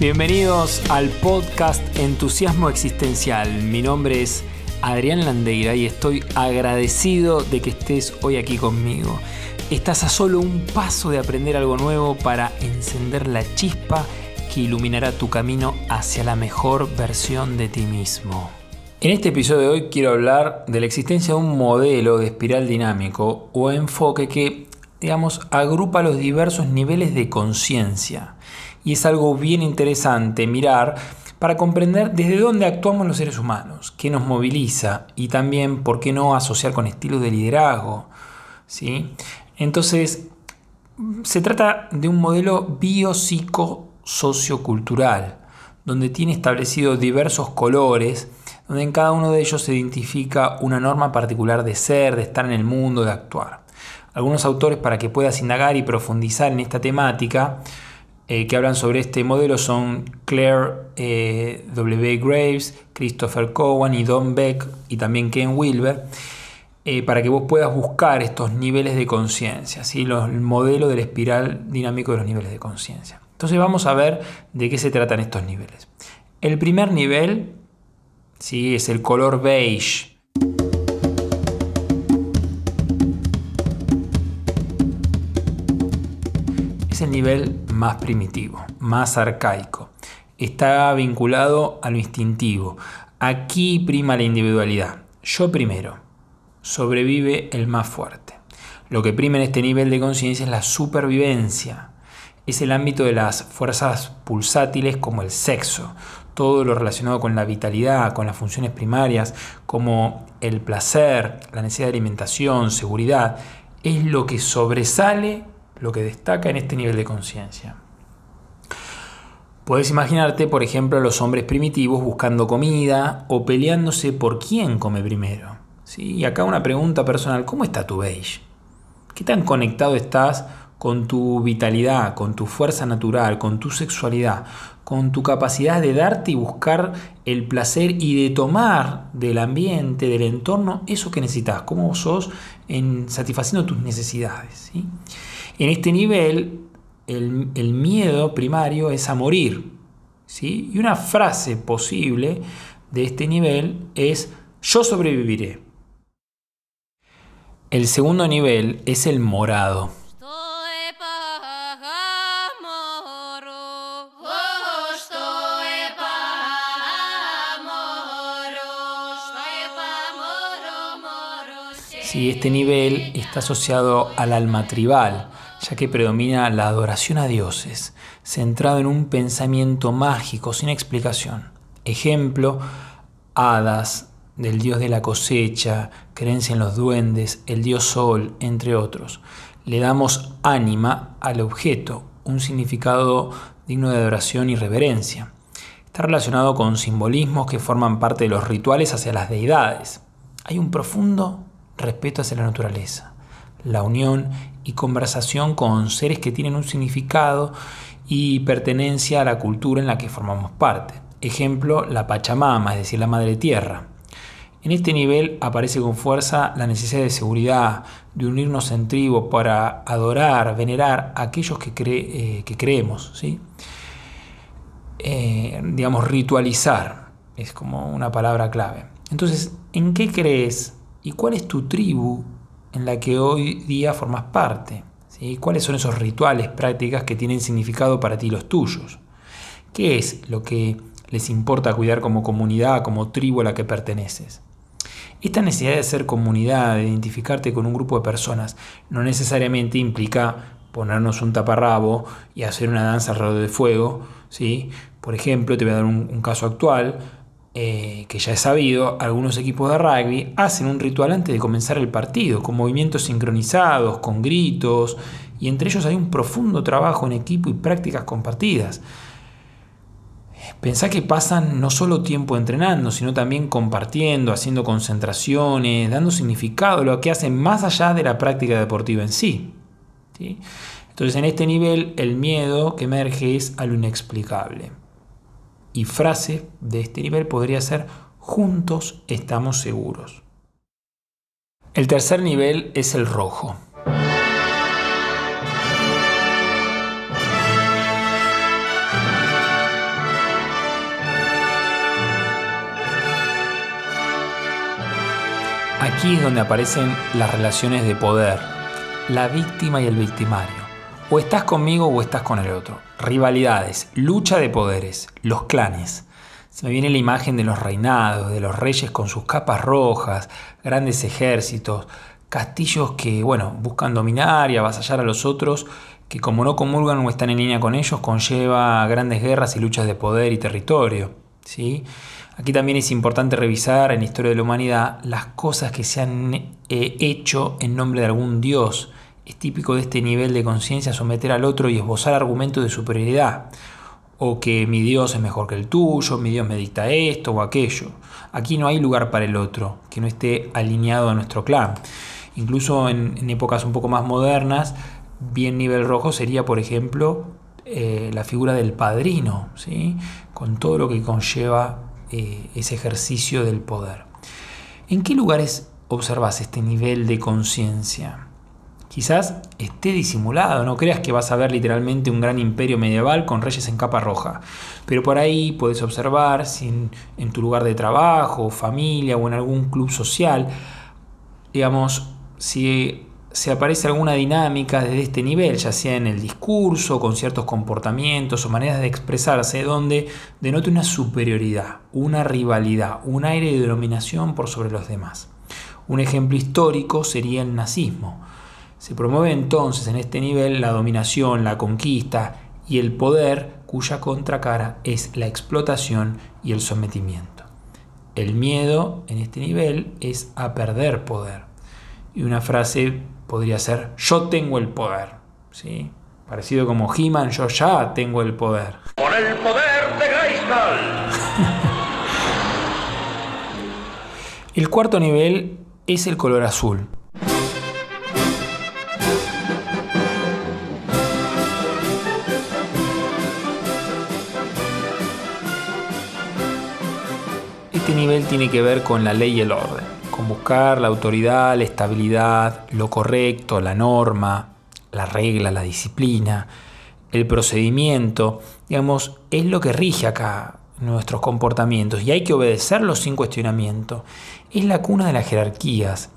Bienvenidos al podcast Entusiasmo Existencial. Mi nombre es Adrián Landeira y estoy agradecido de que estés hoy aquí conmigo. Estás a solo un paso de aprender algo nuevo para encender la chispa que iluminará tu camino hacia la mejor versión de ti mismo. En este episodio de hoy quiero hablar de la existencia de un modelo de espiral dinámico o enfoque que, digamos, agrupa los diversos niveles de conciencia y es algo bien interesante mirar para comprender desde dónde actuamos los seres humanos, qué nos moviliza y también por qué no asociar con estilos de liderazgo. ¿sí? Entonces, se trata de un modelo biopsico-sociocultural, donde tiene establecidos diversos colores, donde en cada uno de ellos se identifica una norma particular de ser, de estar en el mundo, de actuar. Algunos autores para que puedas indagar y profundizar en esta temática, eh, que hablan sobre este modelo son Claire eh, W. Graves, Christopher Cowan y Don Beck y también Ken Wilber, eh, para que vos puedas buscar estos niveles de conciencia, ¿sí? el modelo del espiral dinámico de los niveles de conciencia. Entonces vamos a ver de qué se tratan estos niveles. El primer nivel ¿sí? es el color beige. Es el nivel más primitivo, más arcaico. Está vinculado a lo instintivo. Aquí prima la individualidad. Yo primero. Sobrevive el más fuerte. Lo que prima en este nivel de conciencia es la supervivencia. Es el ámbito de las fuerzas pulsátiles como el sexo, todo lo relacionado con la vitalidad, con las funciones primarias, como el placer, la necesidad de alimentación, seguridad, es lo que sobresale lo que destaca en este nivel de conciencia. Puedes imaginarte, por ejemplo, a los hombres primitivos buscando comida o peleándose por quién come primero. ¿Sí? Y acá una pregunta personal, ¿cómo está tu beige? ¿Qué tan conectado estás con tu vitalidad, con tu fuerza natural, con tu sexualidad, con tu capacidad de darte y buscar el placer y de tomar del ambiente, del entorno, eso que necesitas, cómo sos en satisfaciendo tus necesidades. ¿sí? En este nivel, el, miedo primario es a morir. ¿sí? Y una frase posible de este nivel es yo sobreviviré. El segundo nivel es el morado. Sí, este nivel está asociado al alma tribal, ya que predomina la adoración a dioses, centrado en un pensamiento mágico sin explicación. Ejemplo, hadas, del dios de la cosecha, creencia en los duendes, el dios sol, entre otros. Le damos ánima al objeto, un significado digno de adoración y reverencia. Está relacionado con simbolismos que forman parte de los rituales hacia las deidades. Hay un profundo respeto hacia la naturaleza, la unión y conversación con seres que tienen un significado y pertenencia a la cultura en la que formamos parte. Ejemplo, la Pachamama, es decir, la Madre Tierra. En este nivel aparece con fuerza la necesidad de seguridad, de unirnos en tribu para adorar, venerar a aquellos que, eh, que creemos. ¿sí? Eh, digamos, ritualizar es como una palabra clave. Entonces, ¿en qué crees? ¿Y cuál es tu tribu en la que hoy día formas parte. ¿sí? ¿Cuáles son esos rituales, prácticas que tienen significado para ti los tuyos? ¿Qué es lo que les importa cuidar como comunidad, como tribu a la que perteneces? Esta necesidad de ser comunidad, de identificarte con un grupo de personas, no necesariamente implica ponernos un taparrabo y hacer una danza alrededor de fuego. ¿sí? Por ejemplo, te voy a dar un caso actual. Eh, que ya es sabido, algunos equipos de rugby hacen un ritual antes de comenzar el partido, con movimientos sincronizados, con gritos, y entre ellos hay un profundo trabajo en equipo y prácticas compartidas. Pensá que pasan no solo tiempo entrenando, sino también compartiendo, haciendo concentraciones, dando significado a lo que hacen más allá de la práctica deportiva en sí. Entonces en este nivel el miedo que emerge es a lo inexplicable y frases de este nivel podría ser juntos estamos seguros. El tercer nivel es el rojo. Aquí es donde aparecen las relaciones de poder, la víctima y el victimario. O estás conmigo o estás con el otro. Rivalidades, lucha de poderes, los clanes. Se me viene la imagen de los reinados, de los reyes con sus capas rojas, grandes ejércitos, castillos que, bueno, buscan dominar y avasallar a los otros, que como no comulgan o están en línea con ellos, conlleva grandes guerras y luchas de poder y territorio. ¿sí? Aquí también es importante revisar en la historia de la humanidad las cosas que se han eh, hecho en nombre de algún dios. Es típico de este nivel de conciencia someter al otro y esbozar argumentos de superioridad. O que mi Dios es mejor que el tuyo, mi Dios me dicta esto o aquello. Aquí no hay lugar para el otro, que no esté alineado a nuestro clan. Incluso en, épocas un poco más modernas, bien nivel rojo sería, por ejemplo, eh, la figura del padrino, ¿sí? con todo lo que conlleva eh, ese ejercicio del poder. ¿En qué lugares observas este nivel de conciencia? Quizás esté disimulado, no creas que vas a ver literalmente un gran imperio medieval con reyes en capa roja, pero por ahí puedes observar si en tu lugar de trabajo, familia o en algún club social, digamos, si se aparece alguna dinámica desde este nivel, ya sea en el discurso, con ciertos comportamientos o maneras de expresarse, donde denote una superioridad, una rivalidad, un aire de dominación por sobre los demás. Un ejemplo histórico sería el nazismo. Se promueve entonces en este nivel la dominación, la conquista y el poder cuya contracara es la explotación y el sometimiento. El miedo en este nivel es a perder poder y una frase podría ser yo tengo el poder. ¿sí? Parecido como He-Man, yo ya tengo el poder. Por el poder de el cuarto nivel es el color azul. Nivel tiene que ver con la ley y el orden con buscar la autoridad, la estabilidad, lo correcto, la norma, la regla, la disciplina, el procedimiento, digamos, es lo que rige acá nuestros comportamientos y hay que obedecerlos sin cuestionamiento. Es la cuna de las jerarquías.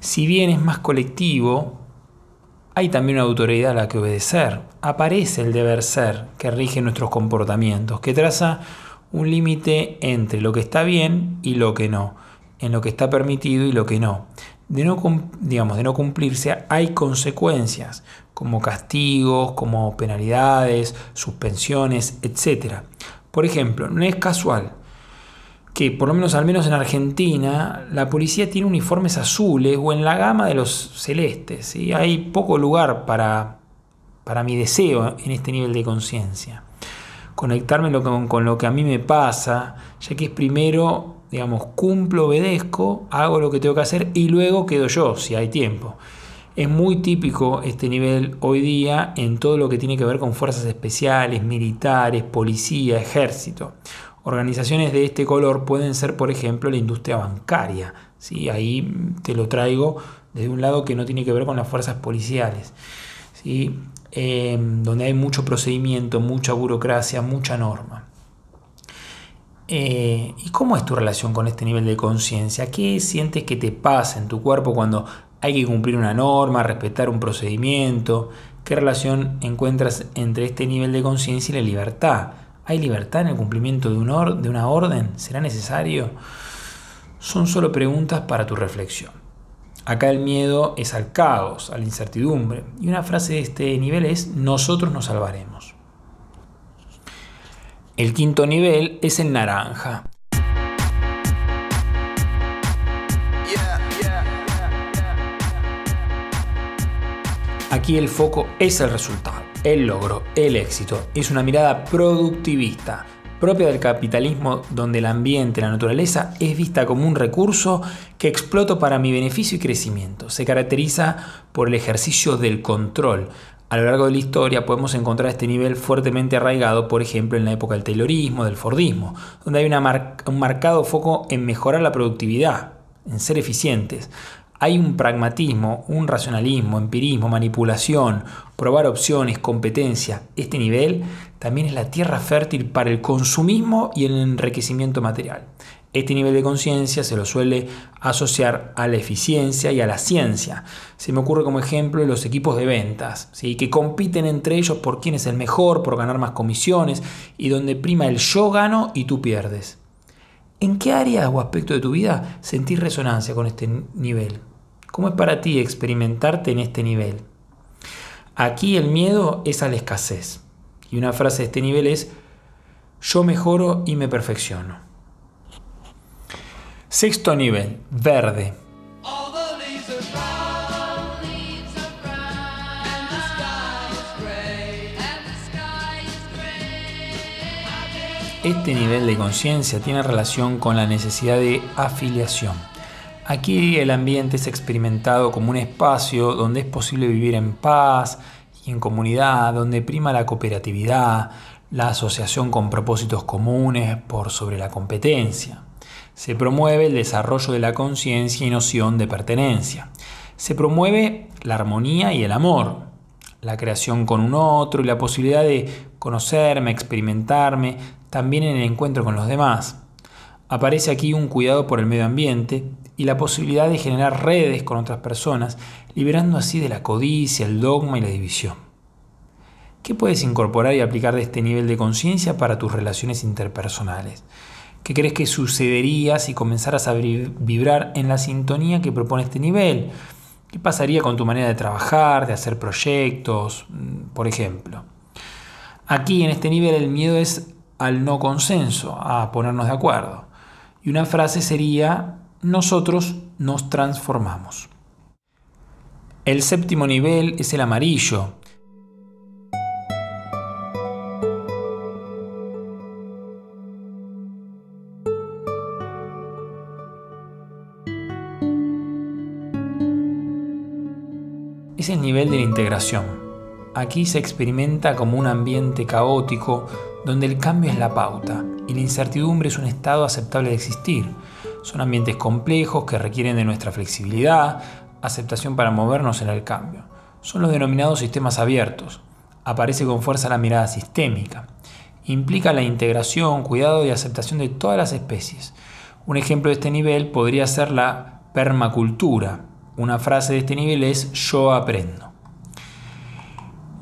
Si bien es más colectivo, hay también una autoridad a la que obedecer. Aparece el deber ser que rige nuestros comportamientos, que traza un límite entre lo que está bien y lo que no en lo que está permitido y lo que no. De no, digamos, de no cumplirse hay consecuencias como castigos, como penalidades, suspensiones, etc. Por ejemplo, no es casual que por lo menos al menos en Argentina la policía tiene uniformes azules o en la gama de los celestes. y Hay poco lugar para, para mi deseo en este nivel de conciencia. Conectarme con, lo que a mí me pasa, ya que es primero digamos, cumplo, obedezco, hago lo que tengo que hacer y luego quedo yo, si hay tiempo. Es muy típico este nivel hoy día en todo lo que tiene que ver con fuerzas especiales, militares, policía, ejército. Organizaciones de este color pueden ser, por ejemplo, la industria bancaria. ¿sí? Ahí te lo traigo desde un lado que no tiene que ver con las fuerzas policiales. ¿sí? Eh, donde hay mucho procedimiento, mucha burocracia, mucha norma. Eh, ¿Y cómo es tu relación con este nivel de conciencia? ¿Qué sientes que te pasa en tu cuerpo cuando hay que cumplir una norma, respetar un procedimiento? ¿Qué relación encuentras entre este nivel de conciencia y la libertad? ¿Hay libertad en el cumplimiento de, de una orden? ¿Será necesario? Son solo preguntas para tu reflexión. Acá el miedo es al caos, a la incertidumbre. Y una frase de este nivel es, nosotros nos salvaremos. El quinto nivel es el naranja. Aquí el foco es el resultado, el logro, el éxito. Es una mirada productivista, propia del capitalismo donde el ambiente, la naturaleza es vista como un recurso que exploto para mi beneficio y crecimiento. Se caracteriza por el ejercicio del control, a lo largo de la historia podemos encontrar este nivel fuertemente arraigado, por ejemplo, en la época del Taylorismo, del Fordismo, donde hay un marcado foco en mejorar la productividad, en ser eficientes. Hay un pragmatismo, un racionalismo, empirismo, manipulación, probar opciones, competencia. Este nivel también es la tierra fértil para el consumismo y el enriquecimiento material. Este nivel de conciencia se lo suele asociar a la eficiencia y a la ciencia. Se me ocurre como ejemplo los equipos de ventas, ¿sí? que compiten entre ellos por quién es el mejor, por ganar más comisiones y donde prima el yo gano y tú pierdes. ¿En qué área o aspecto de tu vida sentís resonancia con este nivel? ¿Cómo es para ti experimentarte en este nivel? Aquí el miedo es a la escasez. Y una frase de este nivel es, yo mejoro y me perfecciono. Sexto nivel, verde. Este nivel de conciencia tiene relación con la necesidad de afiliación. Aquí el ambiente es experimentado como un espacio donde es posible vivir en paz y en comunidad, donde prima la cooperatividad, la asociación con propósitos comunes por sobre la competencia. Se promueve el desarrollo de la conciencia y noción de pertenencia. Se promueve la armonía y el amor, la creación con un otro y la posibilidad de conocerme, experimentarme, también en el encuentro con los demás. Aparece aquí un cuidado por el medio ambiente y la posibilidad de generar redes con otras personas, liberando así de la codicia, el dogma y la división. ¿Qué puedes incorporar y aplicar de este nivel de conciencia para tus relaciones interpersonales? ¿Qué crees que sucedería si comenzaras a vibrar en la sintonía que propone este nivel? ¿Qué pasaría con tu manera de trabajar, de hacer proyectos, mm, por ejemplo? Aquí en este nivel el miedo es al no consenso, a ponernos de acuerdo. Y una frase sería, nosotros nos transformamos. El séptimo nivel es el amarillo, es el nivel de la integración. Aquí se experimenta como un ambiente caótico donde el cambio es la pauta y la incertidumbre es un estado aceptable de existir. Son ambientes complejos que requieren de nuestra flexibilidad, aceptación para movernos en el cambio. Son los denominados sistemas abiertos. Aparece con fuerza la mirada sistémica. Implica la integración, cuidado y aceptación de todas las especies. Un ejemplo de este nivel podría ser la permacultura, una frase de este nivel es yo aprendo.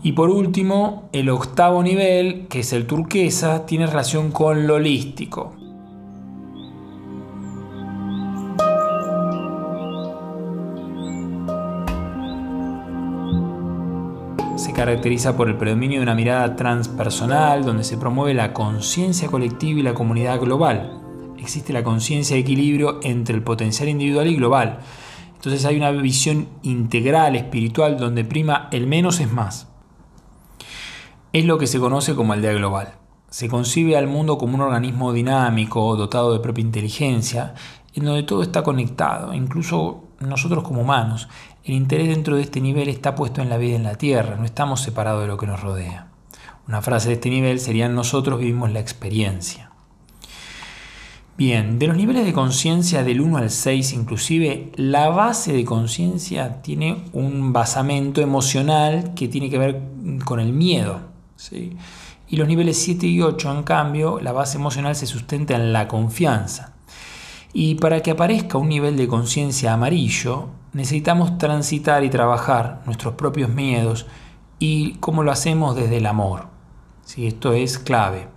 Y por último, el octavo nivel, que es el turquesa, tiene relación con lo holístico. Caracteriza por el predominio de una mirada transpersonal donde se promueve la conciencia colectiva y la comunidad global. Existe la conciencia de equilibrio entre el potencial individual y global entonces hay una visión integral, espiritual, donde prima el menos es más. Es lo que se conoce como aldea global. Se concibe al mundo como un organismo dinámico, dotado de propia inteligencia, en donde todo está conectado, incluso nosotros como humanos. El interés dentro de este nivel está puesto en la vida en la Tierra, no estamos separados de lo que nos rodea. Una frase de este nivel sería nosotros vivimos la experiencia. Bien, de los niveles de conciencia del 1 al 6 inclusive, la base de conciencia tiene un basamento emocional que tiene que ver con el miedo. Y los niveles 7 y 8, en cambio, la base emocional se sustenta en la confianza. Y para que aparezca un nivel de conciencia amarillo, necesitamos transitar y trabajar nuestros propios miedos y cómo lo hacemos desde el amor. ¿sí? Esto es clave.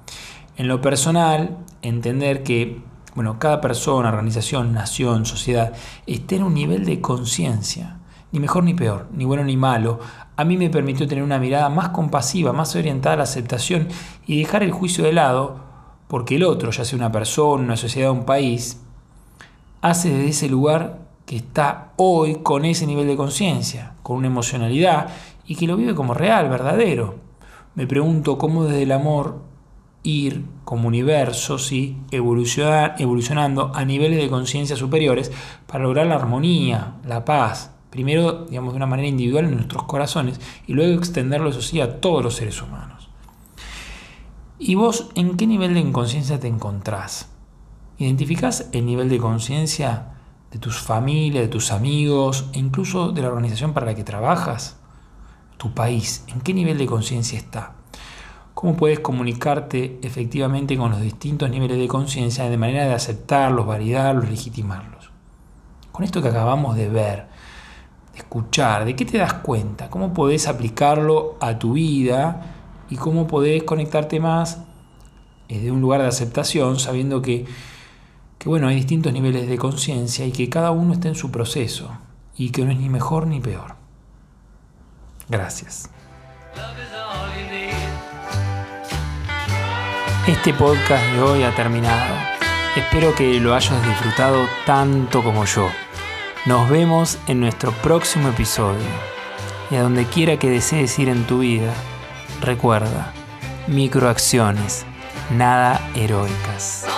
En lo personal, entender que bueno, cada persona, organización, nación, sociedad, esté en un nivel de conciencia, ni mejor ni peor, ni bueno ni malo, a mí me permitió tener una mirada más compasiva, más orientada a la aceptación y dejar el juicio de lado, porque el otro, ya sea una persona, una sociedad, un país, hace desde ese lugar que está hoy con ese nivel de conciencia, con una emocionalidad y que lo vive como real, verdadero. Me pregunto cómo desde el amor ir como universo, ¿sí? Evolucionar, evolucionando a niveles de conciencia superiores para lograr la armonía, la paz, primero, digamos, de una manera individual en nuestros corazones y luego extenderlo, eso sí, a todos los seres humanos. ¿Y vos en qué nivel de inconsciencia te encontrás? ¿Identificás el nivel de conciencia de tus familias, de tus amigos e incluso de la organización para la que trabajas? tu país, en qué nivel de conciencia está. ¿Cómo puedes comunicarte efectivamente con los distintos niveles de conciencia de manera de aceptarlos, validarlos, legitimarlos? Con esto que acabamos de ver, de escuchar, ¿de qué te das cuenta? ¿Cómo podés aplicarlo a tu vida y cómo podés conectarte más desde un lugar de aceptación, sabiendo que, que bueno, hay distintos niveles de conciencia y que cada uno está en su proceso y que no es ni mejor ni peor. Gracias. Este podcast de hoy ha terminado. Espero que lo hayas disfrutado tanto como yo. Nos vemos en nuestro próximo episodio. Y a donde quiera que desees ir en tu vida, recuerda, microacciones, nada heroicas.